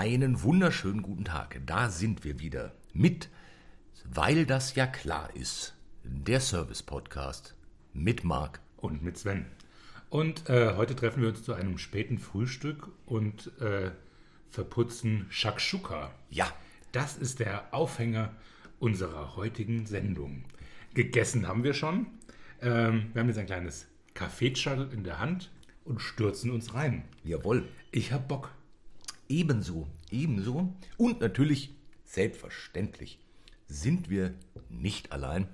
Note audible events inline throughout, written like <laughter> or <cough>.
Einen wunderschönen guten Tag. Da sind wir wieder mit, weil das ja klar ist, der Service-Podcast mit Marc. Und mit Sven. Und äh, heute treffen wir uns zu einem späten Frühstück und äh, verputzen Shakshuka. Ja, Das ist der Aufhänger unserer heutigen Sendung. Gegessen haben wir schon. Ähm, wir haben jetzt ein kleines Kaffeetschall in der Hand und stürzen uns rein. jawohl. Ich hab Bock. Ebenso, ebenso. Und natürlich, selbstverständlich, sind wir nicht allein.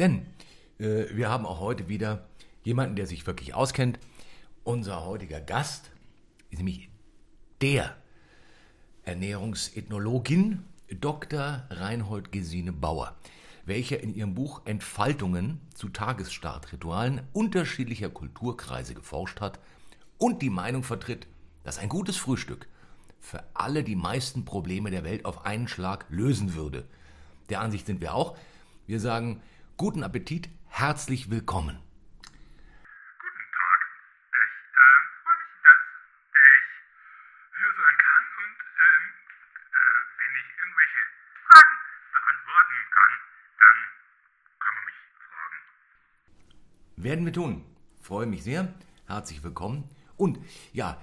Denn äh, wir haben auch heute wieder jemanden, der sich wirklich auskennt. Unser heutiger Gast ist nämlich der Ernährungsethnologin Dr. Reinhold Gesine Bauer, welcher in ihrem Buch Entfaltungen zu Tagesstartritualen unterschiedlicher Kulturkreise geforscht hat und die Meinung vertritt, dass ein gutes Frühstück für alle die meisten Probleme der Welt auf einen Schlag lösen würde. Der Ansicht sind wir auch. Wir sagen guten Appetit, herzlich willkommen. Guten Tag. Ich äh, freue mich, dass ich hier sein kann und ähm, äh, wenn ich irgendwelche Fragen beantworten kann, dann kann man mich fragen. Werden wir tun. Freue mich sehr. Herzlich willkommen. Und ja,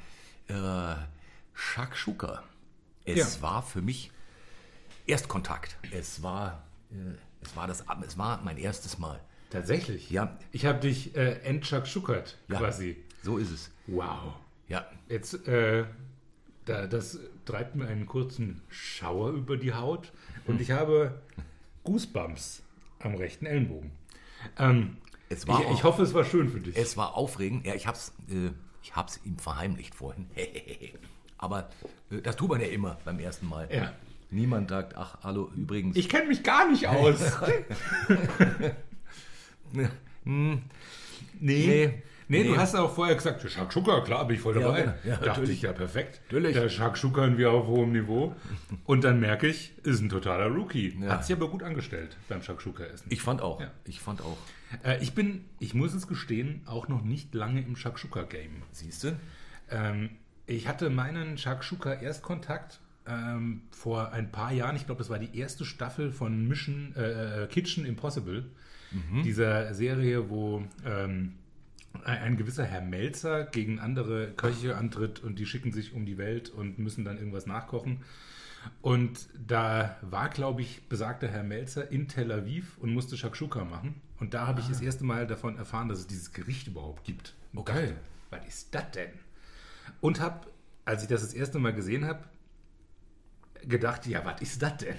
äh, Shakshuka. Es Ja. war für mich Erstkontakt. Es war, äh, es war das, es war mein erstes Mal. Tatsächlich? Ja. Ich habe dich äh, entschakschukert Ja, quasi. So ist es. Wow. Ja, Jetzt, äh, da, das treibt mir einen kurzen Schauer über die Haut und ich habe Goosebumps am rechten Ellenbogen. Ähm, Es war ich, ich hoffe, es war schön für dich. es war aufregend. Ja, ich hab's, äh, ich hab's ihm verheimlicht vorhin. <laughs> Aber äh, das tut man ja immer beim ersten Mal. Ja. Niemand sagt, ach, hallo, übrigens. ich kenne mich gar nicht aus. <laughs> <laughs> Hm, Nee. Nee. Nee, du Nee. hast auch vorher gesagt, der Shakshuka, klar, bin ich voll Ja, dabei. genau. Ja, Dachte natürlich. ich, ja, perfekt. Natürlich. Der Shakshuka wir auf hohem Niveau. Und dann merke ich, ist ein totaler Rookie. Ja. Hat sich aber gut angestellt beim Shakshuka-Essen. ich fand auch. Ja. Ich fand auch. Äh, ich bin, ich muss es gestehen, auch noch nicht lange im Shakshuka-Game. Siehst du? Ähm, ich hatte meinen Shakshuka-Erstkontakt ähm, vor ein paar Jahren. Ich glaube, das war die erste Staffel von Mission äh, Kitchen Impossible. Dieser Serie, wo ähm, ein, gewisser Herr Melzer gegen andere Köche antritt und die schicken sich um die Welt und müssen dann irgendwas nachkochen. Und da war, glaube ich, besagter Herr Melzer in Tel Aviv und musste Shakshuka machen. Und da habe ich das erste Mal davon erfahren, dass es dieses Gericht überhaupt gibt. Und Okay. dachte, was ist das denn? Und habe, als ich das das erste Mal gesehen habe, gedacht, ja, was ist das denn?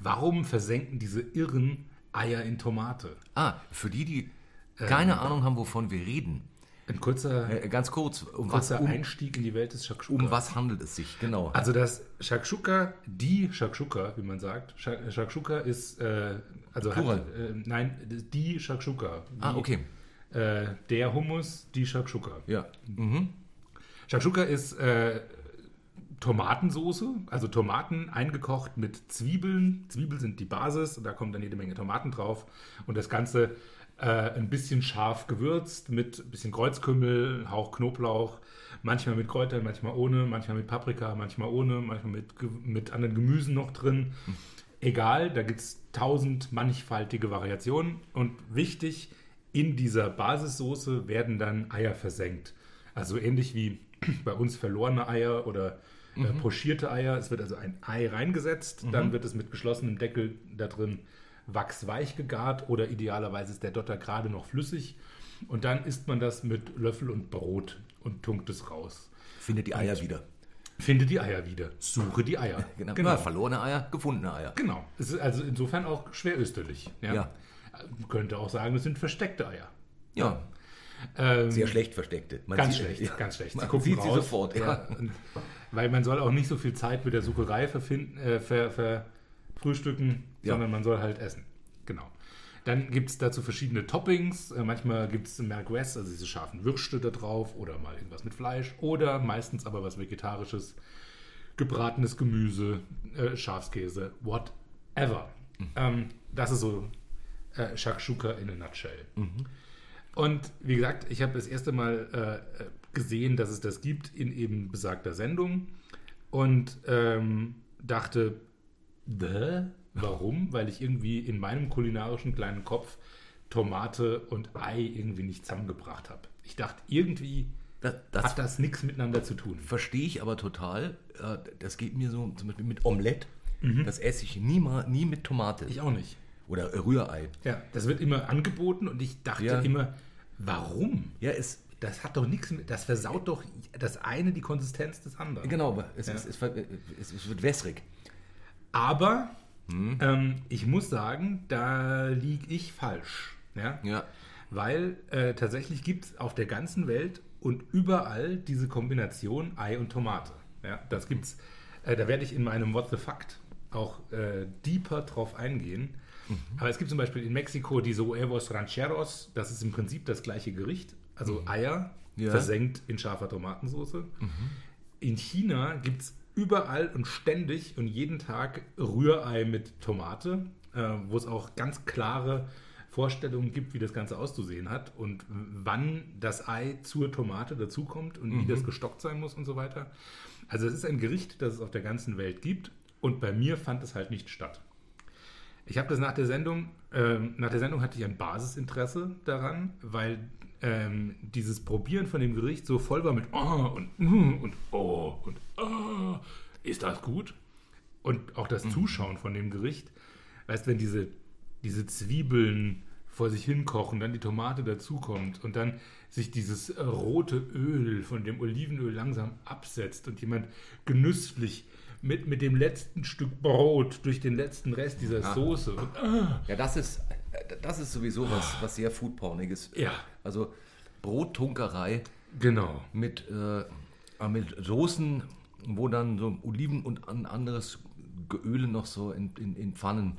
Warum versenken diese irren Eier in Tomate? Ah, für die, die keine Ahnung haben, wovon wir reden. Ein kurzer, Äh, ganz kurz, um was, kurzer um, Einstieg in die Welt des Shakshuka. um was handelt es sich? Genau. Also das Shakshuka, die Shakshuka, wie man sagt. Sha- Shakshuka ist, äh, also Plural. Hat, äh, nein, die Shakshuka. ah, okay. Äh, der Hummus, die Shakshuka. Ja. Mhm. Shakshuka ist äh, Tomatensoße, also Tomaten eingekocht mit Zwiebeln. Zwiebeln sind die Basis da kommt dann jede Menge Tomaten drauf. Und das Ganze äh, ein bisschen scharf gewürzt mit ein bisschen Kreuzkümmel, Hauch Knoblauch, manchmal mit Kräutern, manchmal ohne, manchmal mit Paprika, manchmal ohne, manchmal mit, mit anderen Gemüsen noch drin. Egal, da gibt es tausend mannigfaltige Variationen. Und wichtig, in dieser Basissoße werden dann Eier versenkt. Also ähnlich wie bei uns verlorene Eier oder äh, pochierte Eier. Es wird also ein Ei reingesetzt, dann wird es mit geschlossenem Deckel da drin wachsweich gegart oder idealerweise ist der Dotter gerade noch flüssig. Und dann isst man das mit Löffel und Brot und tunkt es raus. Findet die Eier wieder. Finde die Eier wieder. Suche die Eier. <laughs> Genau. Ja, verlorene Eier, gefundene Eier. Genau. Es ist also insofern auch schwer österlich. Ja? Ja. Man könnte auch sagen, es sind versteckte Eier. Ja, Ähm, sehr schlecht versteckte. Man Ganz sieht- schlecht, ja. ganz schlecht. Man sieht sie raus. sofort. Ja. und, weil man soll auch nicht so viel Zeit mit der Sucherei verfinden, äh, ver, verfrühstücken, Ja. sondern man soll halt essen. Genau. Dann gibt es dazu verschiedene Toppings. Äh, manchmal gibt es Merguez, also diese scharfen Würste da drauf oder mal irgendwas mit Fleisch oder meistens aber was Vegetarisches, gebratenes Gemüse, äh, Schafskäse, whatever. Ähm, das ist so äh, Shakshuka in a nutshell. Und wie gesagt, ich habe das erste Mal äh, gesehen, dass es das gibt in eben besagter Sendung. und ähm, dachte, Bäh? warum? Weil ich irgendwie in meinem kulinarischen kleinen Kopf Tomate und Ei irgendwie nicht zusammengebracht habe. Ich dachte, irgendwie Das, das hat das nichts miteinander zu tun. verstehe ich aber total. Äh, Das geht mir so zum Beispiel mit Omelette. Mhm. Das esse ich nie, mal, nie mit Tomate. Ich auch nicht. Oder Rührei. Ja, das wird immer angeboten und ich dachte Ja. immer, warum? Ja, es, Das hat doch nichts mit, das versaut doch das eine die Konsistenz des anderen. genau, aber es, Ja. es, es, es wird wässrig. Aber Hm? ähm, ich muss sagen, da liege ich falsch. Ja? Ja. Weil äh, tatsächlich gibt es auf der ganzen Welt und überall diese Kombination Ei und Tomate. Ja? Das gibt's. Äh, da werde ich in meinem What the Fact auch äh, deeper drauf eingehen. Aber es gibt zum Beispiel in Mexiko diese Huevos Rancheros. Das ist im Prinzip das gleiche Gericht. Also Eier Ja. versenkt in scharfer Tomatensauce. In China gibt es überall und ständig und jeden Tag Rührei mit Tomate, äh, wo es auch ganz klare Vorstellungen gibt, wie das Ganze auszusehen hat und wann das Ei zur Tomate dazukommt und wie das gestockt sein muss und so weiter. Also es ist ein Gericht, das es auf der ganzen Welt gibt und bei mir fand es halt nicht statt. Ich habe das nach der Sendung, ähm, nach der Sendung hatte ich ein Basisinteresse daran, weil ähm, dieses Probieren von dem Gericht so voll war mit oh und mm und oh und oh, ist das gut? Und auch das Zuschauen von dem Gericht, weißt wenn diese, diese Zwiebeln vor sich hinkochen, dann die Tomate dazukommt und dann sich dieses äh, rote Öl von dem Olivenöl langsam absetzt und jemand genüsslich mit, mit dem letzten Stück Brot durch den letzten Rest dieser Soße. Und, ah, Ja, das ist, das ist sowieso was, was sehr Foodporniges. Ja. Also Brottunkerei genau. mit, äh, mit Soßen, wo dann so Oliven und ein anderes Öle noch so in, in, in Pfannen.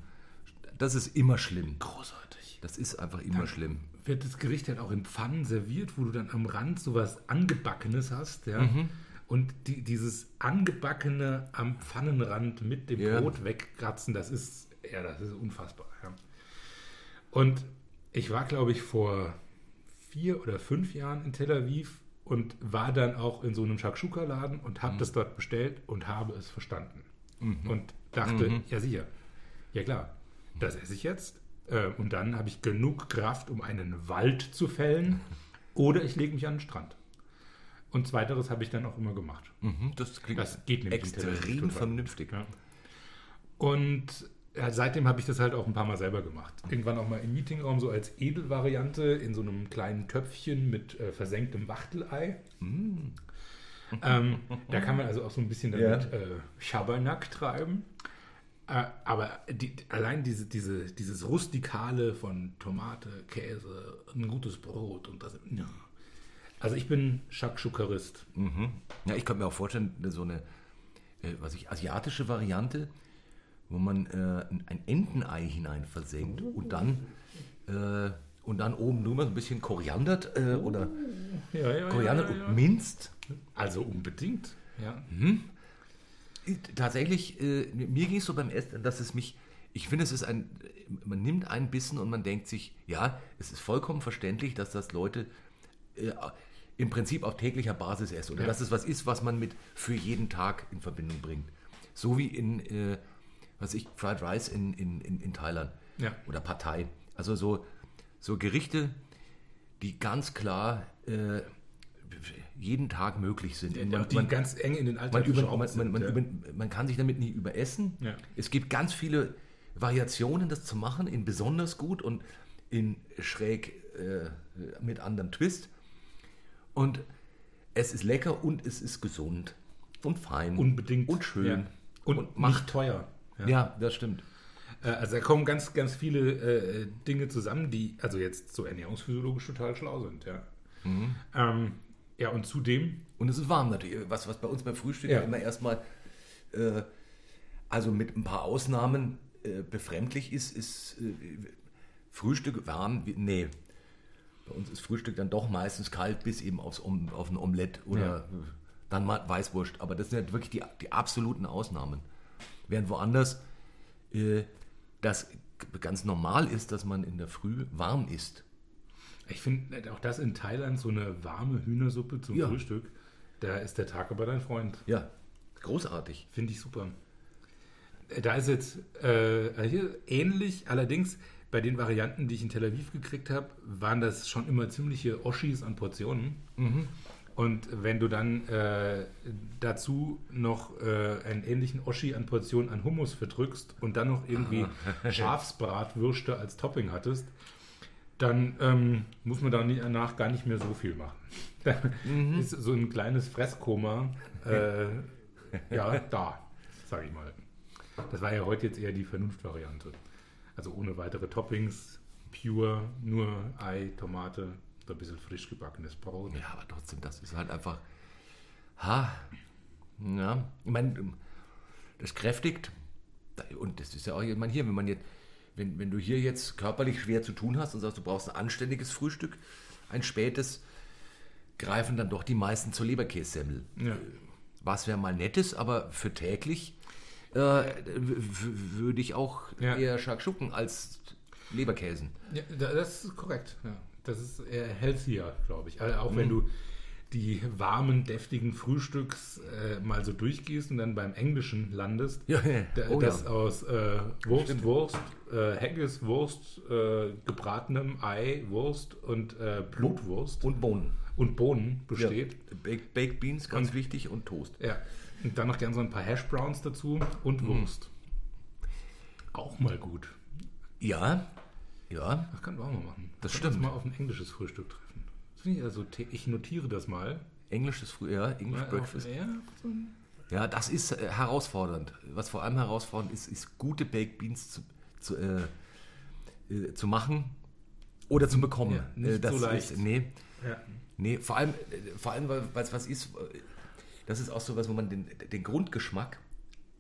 Das ist immer schlimm. Großartig. Das ist einfach immer schlimm. Wird das Gericht halt auch in Pfannen serviert, wo du dann am Rand sowas Angebackenes hast, ja. Mhm. Und die, dieses Angebackene am Pfannenrand mit dem Ja. Brot wegkratzen, das ist, ja, das ist unfassbar. Ja. Und ich war, glaube ich, vor vier oder fünf Jahren in Tel Aviv und war dann auch in so einem Shakshuka-Laden und habe das dort bestellt und habe es verstanden. Und dachte, ja sicher, ja klar, das esse ich jetzt. Äh, und dann habe ich genug Kraft, um einen Wald zu fällen <laughs> oder ich lege mich an den Strand. Und zweiteres habe ich dann auch immer gemacht. Mhm, das klingt Das geht nämlich extrem vernünftig. Ja. Und ja, seitdem habe ich das halt auch ein paar Mal selber gemacht. Irgendwann auch mal im Meetingraum so als Edelvariante in so einem kleinen Töpfchen mit äh, versenktem Wachtelei. Ähm, da kann man also auch so ein bisschen damit Ja. äh, Schabernack treiben. Äh, aber die, allein diese, diese, dieses Rustikale von Tomate, Käse, ein gutes Brot und das. Ja. Also ich bin Shakshukarist. Mhm. Ja, ich könnte mir auch vorstellen, so eine äh, was ich, asiatische Variante, wo man äh, ein- Entenei hinein versenkt und dann, äh, und dann oben drüber so ein bisschen koriandert äh, oder Ja, ja, Koriander ja, und minzt. Also unbedingt. Ja. Tatsächlich, äh, mir ging es so beim Essen, dass es mich, ich finde, es ist ein, man nimmt einen Bissen und man denkt sich, ja, es ist vollkommen verständlich, dass das Leute äh, im Prinzip auf täglicher Basis essen oder Ja. dass es was ist, was man mit für jeden Tag in Verbindung bringt. So wie in, äh, was ich, Fried Rice in, in, in, in Thailand Ja. oder Partei. Also so, so Gerichte, die ganz klar äh, jeden Tag möglich sind. Und Und die ganz eng in den Alltag man, über, man, man, man, sind, über, man kann sich damit nie überessen. Ja. Es gibt ganz viele Variationen, das zu machen, in besonders gut und in schräg äh, mit anderem Twist. Und es ist lecker und es ist gesund und fein. Unbedingt. Und schön. Ja. Und, Und nicht teuer. Ja. Ja, das stimmt. Äh, Also da kommen ganz, ganz viele äh, Dinge zusammen, die also jetzt so ernährungsphysiologisch total schlau sind. Ja, Mhm. ähm, ja und zudem, Und es ist warm natürlich. Was, was bei uns beim Frühstück Ja. immer erstmal, äh, also mit ein paar Ausnahmen äh, befremdlich ist, ist äh, Frühstück warm. wie- Nee. Bei uns ist Frühstück dann doch meistens kalt, bis eben aufs, auf ein Omelett oder Ja. äh, dann mal Weißwurst. Aber das sind halt wirklich die, die absoluten Ausnahmen. Während woanders äh, das ganz normal ist, dass man in der Früh warm isst. ich finde auch das in Thailand so eine warme Hühnersuppe zum Ja. Frühstück, da ist der Tag aber dein Freund. Ja. Großartig. Finde ich super. Äh, Da ist jetzt äh, hier ähnlich, allerdings bei den Varianten, die ich in Tel Aviv gekriegt habe, waren das schon immer ziemliche Oschis an Portionen. Und wenn du dann äh, dazu noch äh, einen ähnlichen Oschi an Portionen an Hummus verdrückst und dann noch irgendwie <laughs> Schafsbratwürste als Topping hattest, dann ähm, muss man danach gar nicht mehr so viel machen. Dann <laughs> ist so ein kleines Fresskoma äh, ja, da, sage ich mal. Das war ja heute jetzt eher die Vernunftvariante. Also ohne weitere Toppings, pure, nur Ei, Tomate, so ein bisschen frisch gebackenes Brot. Ja, aber trotzdem, das ist halt einfach. Ha. Ja, ich meine, das kräftigt. Und das ist ja auch, ich meine, hier, wenn man jetzt, wenn, wenn du hier jetzt körperlich schwer zu tun hast und sagst, du brauchst ein anständiges Frühstück, ein spätes, greifen dann doch die meisten zur Leberkässemmel. Ja. Was wäre mal nettes, aber für täglich äh, würde ich auch Ja. eher Shakshuken als Leberkäsen. Ja, da- das ist korrekt. Ja. Das ist eher healthier, glaube ich. Also auch Mhm. wenn du die warmen, deftigen Frühstücks äh, mal so durchgehst und dann beim Englischen landest, Ja, Oh, das aus äh, Wurst, Wurst, äh, Haggis, Wurst, äh, gebratenem Ei, Wurst und äh, Blutwurst und, Und Bohnen. Bohnen besteht. Baked, Beans, ganz wichtig, und Toast. Ja. Und dann noch gern so ein paar Hash Browns dazu und Mhm. Wurst. Auch mal gut. Ja, ja, Das können wir auch mal machen. Das Können wir uns stimmt. mal auf ein englisches Frühstück treffen. Das finde ich also, ich notiere das mal. englisches Früh, ja, English Mal Breakfast. Auf, ja, so ein- Ja, das ist äh, herausfordernd. Was vor allem herausfordernd ist, ist gute Baked Beans zu, zu, äh, äh, zu machen oder zu bekommen. Ja, nicht Äh, das so leicht. Ist, nee, ja. nee, vor allem, äh, vor allem weil es was ist, äh, das ist auch so was, wo man den, den Grundgeschmack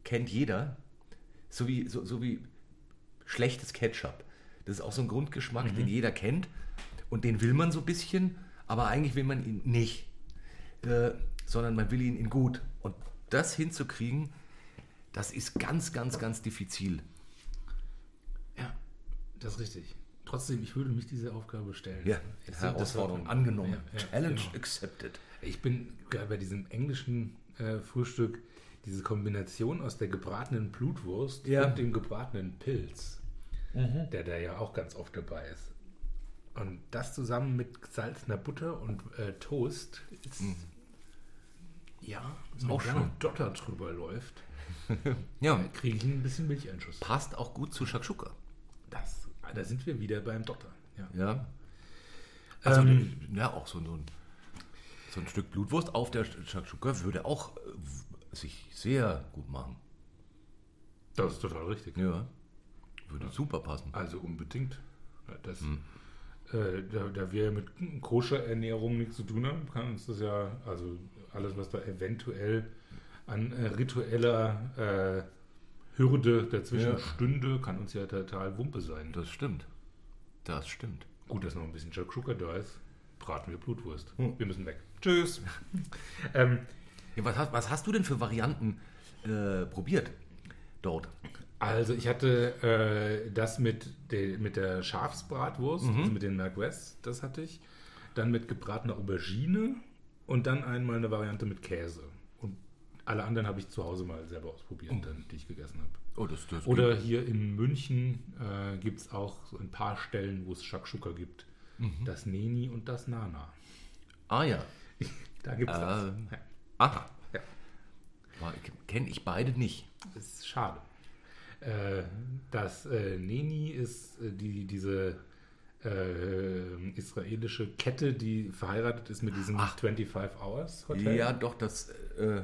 kennt jeder, so wie, so, so wie schlechtes Ketchup. Das ist auch so ein Grundgeschmack, den jeder kennt und den will man so ein bisschen, aber eigentlich will man ihn nicht, äh, sondern man will ihn in gut. Und das hinzukriegen, das ist ganz, ganz, ganz diffizil. ja, das ist richtig. Trotzdem, ich würde mich diese Aufgabe stellen. Ja, Herausforderung angenommen. Ja, ja, Challenge genau. accepted. Ich bin gerade bei diesem englischen äh, Frühstück, diese Kombination aus der gebratenen Blutwurst Ja. und dem gebratenen Pilz, der da ja auch ganz oft dabei ist. Und das zusammen mit gesalzener Butter und äh, Toast ist. Ja, wenn auch schön. Dotter drüber läuft, <laughs> Ja, kriege ich ein bisschen Milcheinschuss. passt auch gut zu Shakshuka. Das, da sind wir wieder beim Dotter. Ja. Ja. Also, Ähm, ja, auch so ein, so ein Stück Blutwurst auf der Shakshuka würde auch äh, sich sehr gut machen. Das ist total richtig. Ja. Würde super passen. Also unbedingt. Ja, Das, äh, da, da wir mit Koscher-Ernährung nichts zu tun haben, kann uns das ja, also alles, was da eventuell an äh, ritueller äh, Hürde dazwischen Ja. stünde, kann uns ja total Wumpe sein. Das stimmt. Das stimmt. Gut, dass noch ein bisschen Shakshuka da ist. Braten wir Blutwurst. Hm. Wir müssen weg. Tschüss. ähm, Ja, was, hast, was hast du denn für Varianten äh, probiert dort? Also ich hatte äh, das mit, der- mit der Schafsbratwurst, Mhm. also mit den Merguez, das hatte ich. Dann mit gebratener Aubergine und dann einmal eine Variante mit Käse. Und alle anderen habe ich zu Hause mal selber ausprobiert, dann, die ich gegessen habe. Oh, das, das Oder hier in München äh, gibt es auch so ein paar Stellen, wo es Shakshuka gibt. Mhm. Das Neni und das Nana. Ah ja. <laughs> Da gibt es das. Ähm. Ja, Aha. ja. Kenne ich beide nicht. Das ist schade. Äh, das äh, Neni ist äh, die, diese äh, israelische Kette, die verheiratet ist mit diesem 25 Hours Hotel, Ja, doch, das. Äh,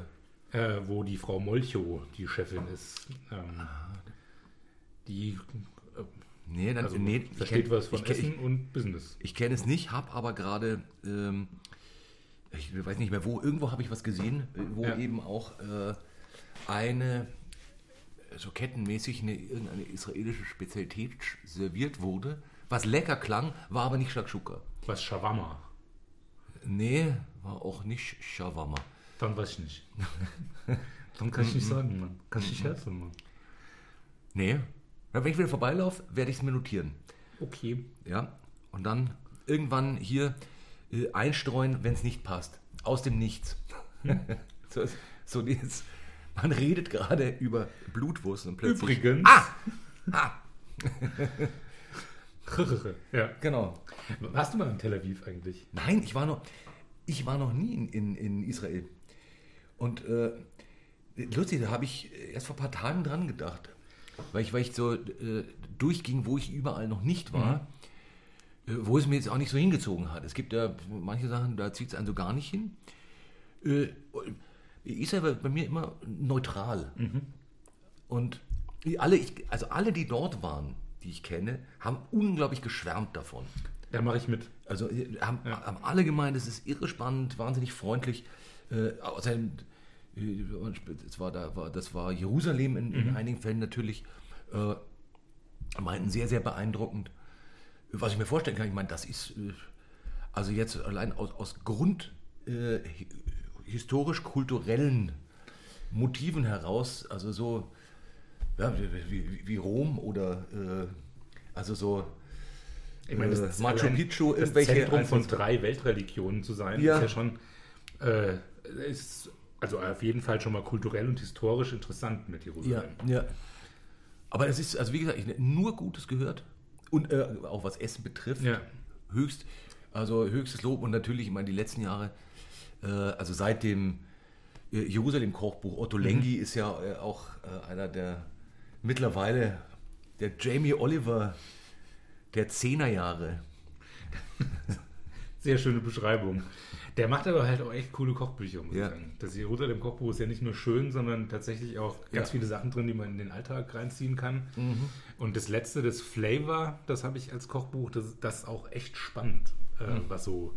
äh, wo die Frau Molcho die Chefin ist. Ähm, die äh, nee, dann, also nee, ich versteht kenn- was von ich Essen und Business. Ich kenne es nicht, habe aber gerade, ähm, ich weiß nicht mehr wo, irgendwo habe ich was gesehen, äh, wo Ja. eben auch äh, eine, äh, so kettenmäßig, eine, irgendeine israelische Spezialität serviert wurde, was lecker klang, war aber nicht Shakshuka. Was Shawarma? Nee, war auch nicht Shawarma. Dann weiß ich nicht. <laughs> Dann kann ich nicht sagen, Mann. Kann ich nicht helfen, Mann. Nee. Wenn ich wieder vorbeilaufe, werde ich es mir notieren. Okay. Ja, und dann irgendwann hier äh, einstreuen, wenn es nicht passt. Aus dem Nichts. <laughs> so, so dieses, man redet gerade über Blutwurst und plötzlich. Übrigens. Ah! <laughs> ah! ja. Genau. Warst du mal in Tel Aviv eigentlich? Nein, ich war noch, ich war noch nie in, in, in Israel. Und äh, lustig, da habe ich erst vor ein paar Tagen dran gedacht. Weil ich, weil ich so äh, durchging, wo ich überall noch nicht war, äh, wo es mir jetzt auch nicht so hingezogen hat. Es gibt ja manche Sachen, da zieht es einen so gar nicht hin. Äh, Israel war bei mir immer neutral. Und die alle, also alle, die dort waren, die ich kenne, haben unglaublich geschwärmt davon. Da mache ich mit. Also äh, haben, haben alle gemeint, es ist irre spannend, wahnsinnig freundlich. Äh, außerdem, äh, das war, da, war, das war Jerusalem in, in einigen Fällen natürlich, äh, meinten sehr, sehr beeindruckend. Was ich mir vorstellen kann, ich meine, das ist, äh, also jetzt allein aus, aus Grund äh, hi- historisch-kulturellen Motiven heraus, also so ja, wie, wie, Rom oder äh, also so Ich meine, das Äh, ist Machu Picchu, das Zentrum von drei Weltreligionen zu sein, Ja. ist ja schon, äh, ist also auf jeden Fall schon mal kulturell und historisch interessant mit Ja, Jerusalem. ja. Aber es ist, also wie gesagt, ich nur Gutes gehört. Und äh, auch was Essen betrifft, Ja. höchst, also höchstes Lob. Und natürlich, ich meine, die letzten Jahre, äh, also seit dem äh, Jerusalem-Kochbuch, Otto Lengi ist ja äh, auch äh, einer der mittlerweile, der Jamie Oliver der Zehnerjahre. <laughs> Sehr schöne Beschreibung. Der macht aber halt auch echt coole Kochbücher, muss Ja. ich sagen. Das Jerusalem-Kochbuch ist ja nicht nur schön, sondern tatsächlich auch ganz Ja. viele Sachen drin, die man in den Alltag reinziehen kann. Mhm. Und das letzte, das Flavor, das habe ich als Kochbuch, das, das ist auch echt spannend, äh, Mhm. was so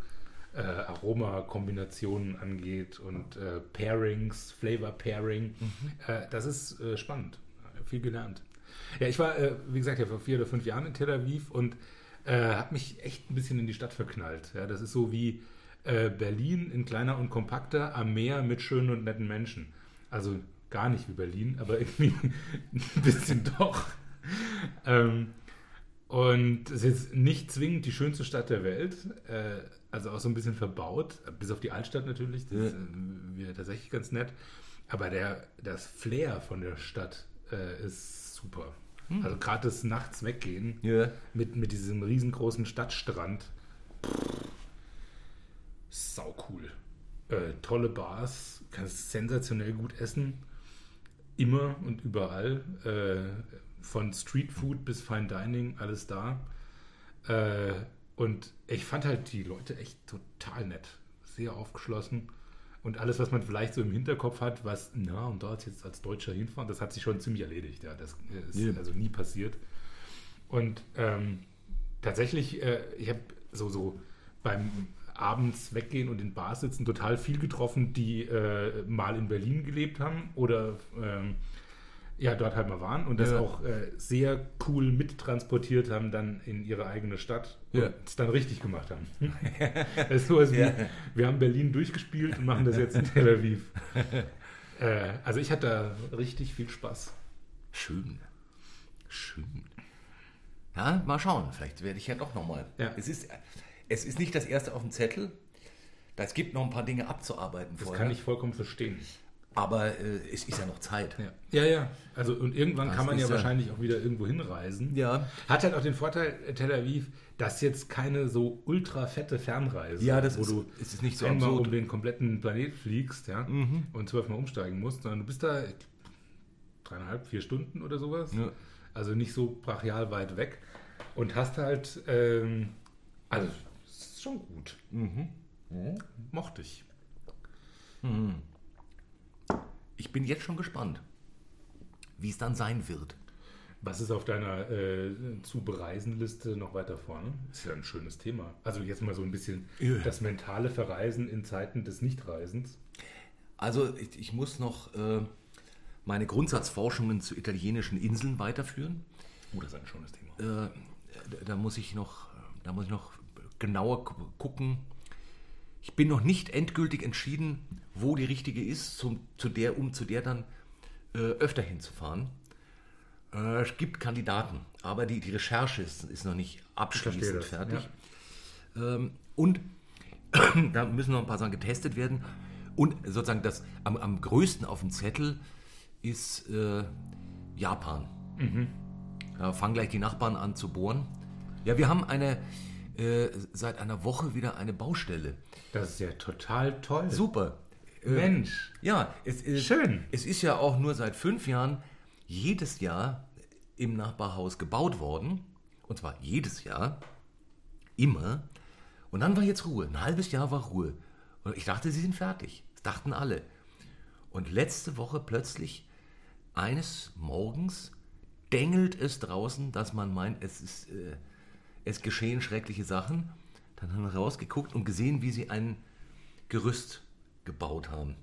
äh, Aromakombinationen angeht und äh, Pairings, Flavor-Pairing. Mhm. Äh, das ist äh, spannend. Viel gelernt. Ja, ich war, äh, wie gesagt, ja vor vier oder fünf Jahren in Tel Aviv und äh, habe mich echt ein bisschen in die Stadt verknallt. Ja, das ist so wie äh, Berlin in kleiner und kompakter am Meer mit schönen und netten Menschen. Also gar nicht wie Berlin, aber <laughs> irgendwie ein bisschen doch. Ähm, und es ist nicht zwingend die schönste Stadt der Welt, äh, also auch so ein bisschen verbaut, bis auf die Altstadt natürlich, das ist äh, tatsächlich ganz nett. Aber der, das Flair von der Stadt äh, ist super. Also gerade das Nachts weggehen Ja. mit, mit diesem riesengroßen Stadtstrand. Sau cool. Äh, tolle Bars, kannst sensationell gut essen. Immer und überall. Äh, von Streetfood bis Fine Dining, alles da. Äh, und ich fand halt die Leute echt total nett. Sehr aufgeschlossen. Und alles, was man vielleicht so im Hinterkopf hat, was, na, und dort jetzt als Deutscher hinfahren, das hat sich schon ziemlich erledigt. Ja, das ist Ja. also nie passiert. Und ähm, tatsächlich, äh, ich habe so, so beim abends weggehen und in Bars sitzen total viel getroffen, die äh, mal in Berlin gelebt haben oder ähm, ja, dort halt mal waren und das Ja. auch äh, sehr cool mittransportiert haben dann in ihre eigene Stadt Ja. und es dann richtig gemacht haben. <laughs> das ist sowas wie, Ja. wir haben Berlin durchgespielt und machen das jetzt in Tel Aviv. <laughs> äh, also ich hatte da richtig viel Spaß. Schön. Schön. Ja, mal schauen. Vielleicht werde ich ja doch nochmal. Ja. Es, ist, es ist nicht das erste auf dem Zettel. Es gibt noch ein paar Dinge abzuarbeiten Das vorher. kann ich vollkommen verstehen. Aber äh, es ist ja noch Zeit. Ja, ja. ja. Also und irgendwann Das kann man ja wahrscheinlich auch wieder irgendwo hinreisen. Ja. Hat halt auch den Vorteil, äh, Tel Aviv, dass jetzt keine so ultra fette Fernreise, Ja, das wo ist- du es ist nicht so einmal absurd. um den kompletten Planet fliegst, ja, und zwölfmal umsteigen musst, sondern du bist da dreieinhalb, vier Stunden oder sowas. Ja. Also nicht so brachial weit weg und hast halt, ähm, also es ist schon gut. Mochte ich. Ich bin jetzt schon gespannt, wie es dann sein wird. Was ist auf deiner äh, zu bereisen Liste noch weiter vorne? Ist ja ein schönes Thema. Also jetzt mal so ein bisschen Ja. das mentale Verreisen in Zeiten des Nichtreisens. Also ich, ich muss noch äh, meine Grundsatzforschungen zu italienischen Inseln weiterführen. Oh, das ist ein schönes Thema. Äh, da- muss ich noch, da muss ich noch genauer gu- gucken. Ich bin noch nicht endgültig entschieden, wo die richtige ist, zum, zu der, um zu der dann äh, öfter hinzufahren. Äh, es gibt Kandidaten, aber die, die Recherche ist, ist noch nicht abschließend fertig. Ähm, und <clears throat> da müssen noch ein paar Sachen getestet werden. Und sozusagen das am, am größten auf dem Zettel ist äh, Japan. Da fangen gleich die Nachbarn an zu bohren. Ja, wir haben eine äh, seit einer Woche wieder eine Baustelle. Das ist ja total toll. Super. Äh, Mensch. Ja, es ist Schön. Es ist ja auch nur seit fünf Jahren jedes Jahr im Nachbarhaus gebaut worden. Und zwar jedes Jahr. Immer. Und dann war jetzt Ruhe. Ein halbes Jahr war Ruhe. Und ich dachte, sie sind fertig. Das dachten alle. Und letzte Woche plötzlich, eines Morgens, dengelt es draußen, dass man meint, es, ist, äh, es geschehen schreckliche Sachen. Dann haben wir rausgeguckt und gesehen, wie sie ein Gerüst gebaut haben.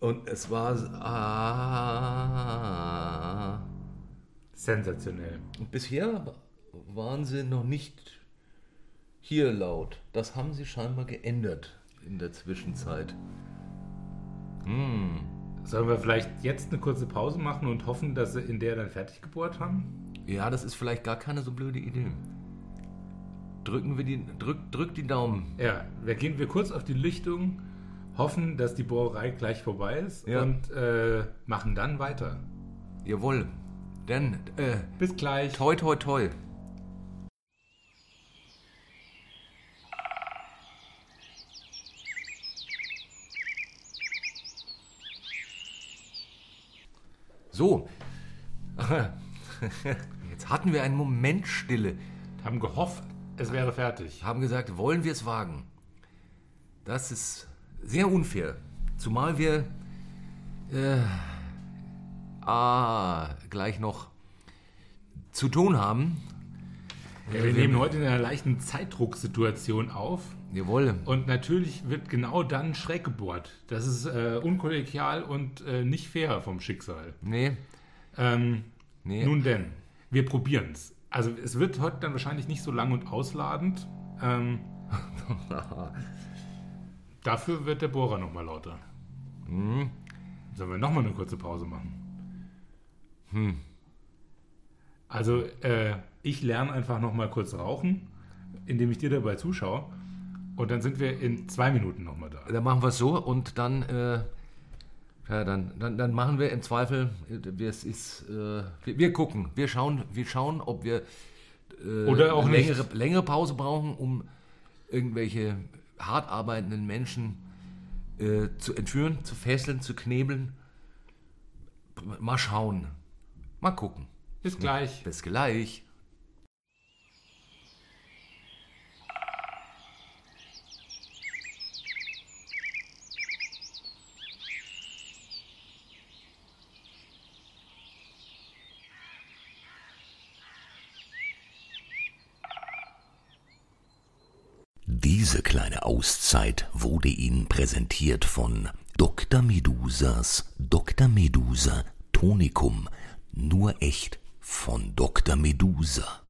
Und es war. Ah, Sensationell. und bisher waren sie noch nicht hier laut. Das haben sie scheinbar geändert in der Zwischenzeit. Sollen wir vielleicht jetzt eine kurze Pause machen und hoffen, dass sie in der dann fertig gebohrt haben? Ja, das ist vielleicht gar keine so blöde Idee. Drücken wir die. Drück, drück die Daumen. Ja, wir gehen wir kurz auf die Lichtung, hoffen, dass die Bohrerei gleich vorbei ist Ja. und äh, machen dann weiter. Jawohl. Denn, äh, Bis gleich. toi, toi, toi. So. <laughs> Hatten wir einen Moment Stille. Haben gehofft, es wäre fertig. Haben gesagt, wollen wir es wagen? Das ist sehr unfair. Zumal wir äh, ah, gleich noch zu tun haben. Ja, wir nehmen heute in einer leichten Zeitdrucksituation auf. Jawohl. Und natürlich wird genau dann schräg gebohrt. Das ist äh, unkollegial und äh, nicht fair vom Schicksal. Nee, Ähm, nee. Nun denn, wir probieren es. Also es wird heute dann wahrscheinlich nicht so lang und ausladend. Ähm, <laughs> dafür wird der Bohrer nochmal lauter. Hm. Sollen wir nochmal eine kurze Pause machen? Also äh, ich lerne einfach nochmal kurz rauchen, indem ich dir dabei zuschaue. Und dann sind wir in zwei Minuten nochmal da. Dann machen wir es so und dann, äh, ja, dann, dann, dann machen wir im Zweifel, wir, es ist, äh, wir, wir gucken, wir schauen, wir schauen, ob wir äh, Oder auch nicht. längere, längere Pause brauchen, um irgendwelche hart arbeitenden Menschen äh, zu entführen, zu fesseln, zu knebeln. Mal schauen. Mal gucken. Bis gleich. Bis gleich. Diese kleine Auszeit wurde Ihnen präsentiert von Dr. Medusas Dr. Medusa Tonikum. Nur echt von Dr. Medusa.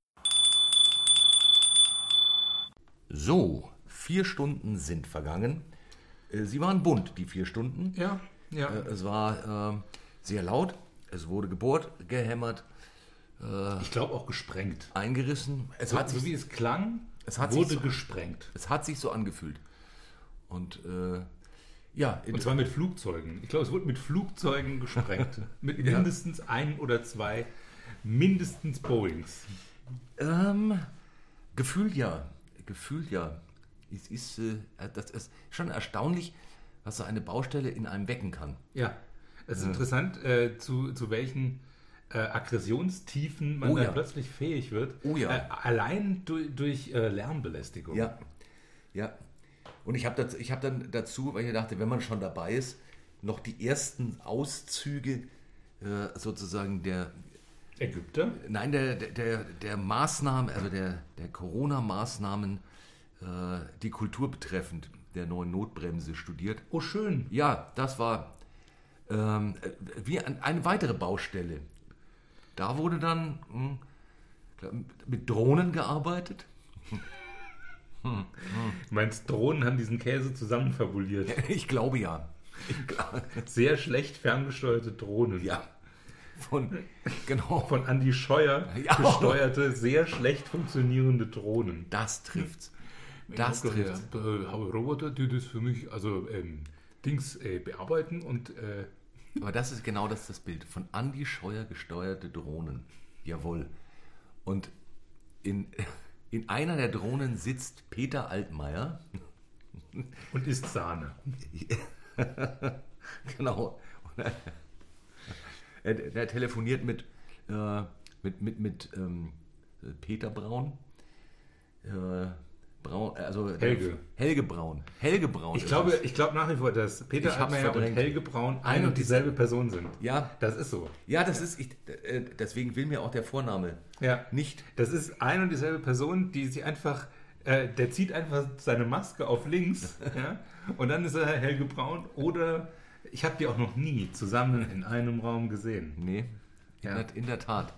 So, vier Stunden sind vergangen. Äh, Sie waren bunt, die vier Stunden. Ja, ja. Äh, Es war äh, sehr laut. Es wurde gebohrt, gehämmert, ich glaube auch gesprengt. eingerissen. Es So, hat so sich wie es klang, Es hat sich wurde so- gesprengt. Es hat sich so angefühlt. Und äh, ja, Und zwar mit Flugzeugen. Ich glaube, es wurde mit Flugzeugen gesprengt. <laughs> mit Ja. mindestens ein oder zwei, mindestens Boeings. ähm, gefühlt ja. Gefühlt ja. Es ist, äh, das ist schon erstaunlich, was so eine Baustelle in einem wecken kann. Ja, es ist interessant, äh, zu, zu welchen äh, Aggressionstiefen man Oh dann ja. plötzlich fähig wird. Oh ja. Äh, allein durch, durch äh, Lärmbelästigung. Ja, ja. Und ich habe hab dann dazu, weil ich dachte, wenn man schon dabei ist, noch die ersten Auszüge äh, sozusagen der, Ägypter? nein, der, der- der, der Maßnahmen, also der, der Corona-Maßnahmen, äh, die Kultur betreffend, der neuen Notbremse studiert. Oh, schön. Ja, das war ähm, äh, wie ein, eine weitere Baustelle. Da wurde dann hm, mit Drohnen gearbeitet. Du meinst, Drohnen haben diesen Käse zusammenfabuliert. <laughs> Ich glaube ja. Ich glaube, Sehr schlecht ferngesteuerte Drohnen. ja. Von, genau. Von Andy Scheuer Ja. gesteuerte, sehr schlecht funktionierende Drohnen. Das trifft's. Das ich trifft's. habe äh, Roboter, die das für mich, also ähm, Dings äh, bearbeiten und äh, Aber das ist genau das, das Bild. Von Andy Scheuer gesteuerte Drohnen. Jawohl. Und in, in einer der Drohnen sitzt Peter Altmaier. Und isst Sahne. <laughs> genau. Er, er, er telefoniert mit, äh, mit, mit, mit ähm, Peter Braun. Äh, Braun, also Helge. Helge Braun. Helge Braun. Ich glaube, es. ich glaube nach wie vor, dass Peter Altmaier und. Helge Braun ein und dieselbe Person sind. Ja. Das ist so. Ja, das ist, ich, äh, deswegen will mir auch der Vorname Ja. nicht. Das ist ein und dieselbe Person, die sich einfach, äh, der zieht einfach seine Maske auf links <laughs> ja, und dann ist er Helge Braun oder ich habe die auch noch nie zusammen in einem Raum gesehen. Nee, in, Ja. der, in der Tat.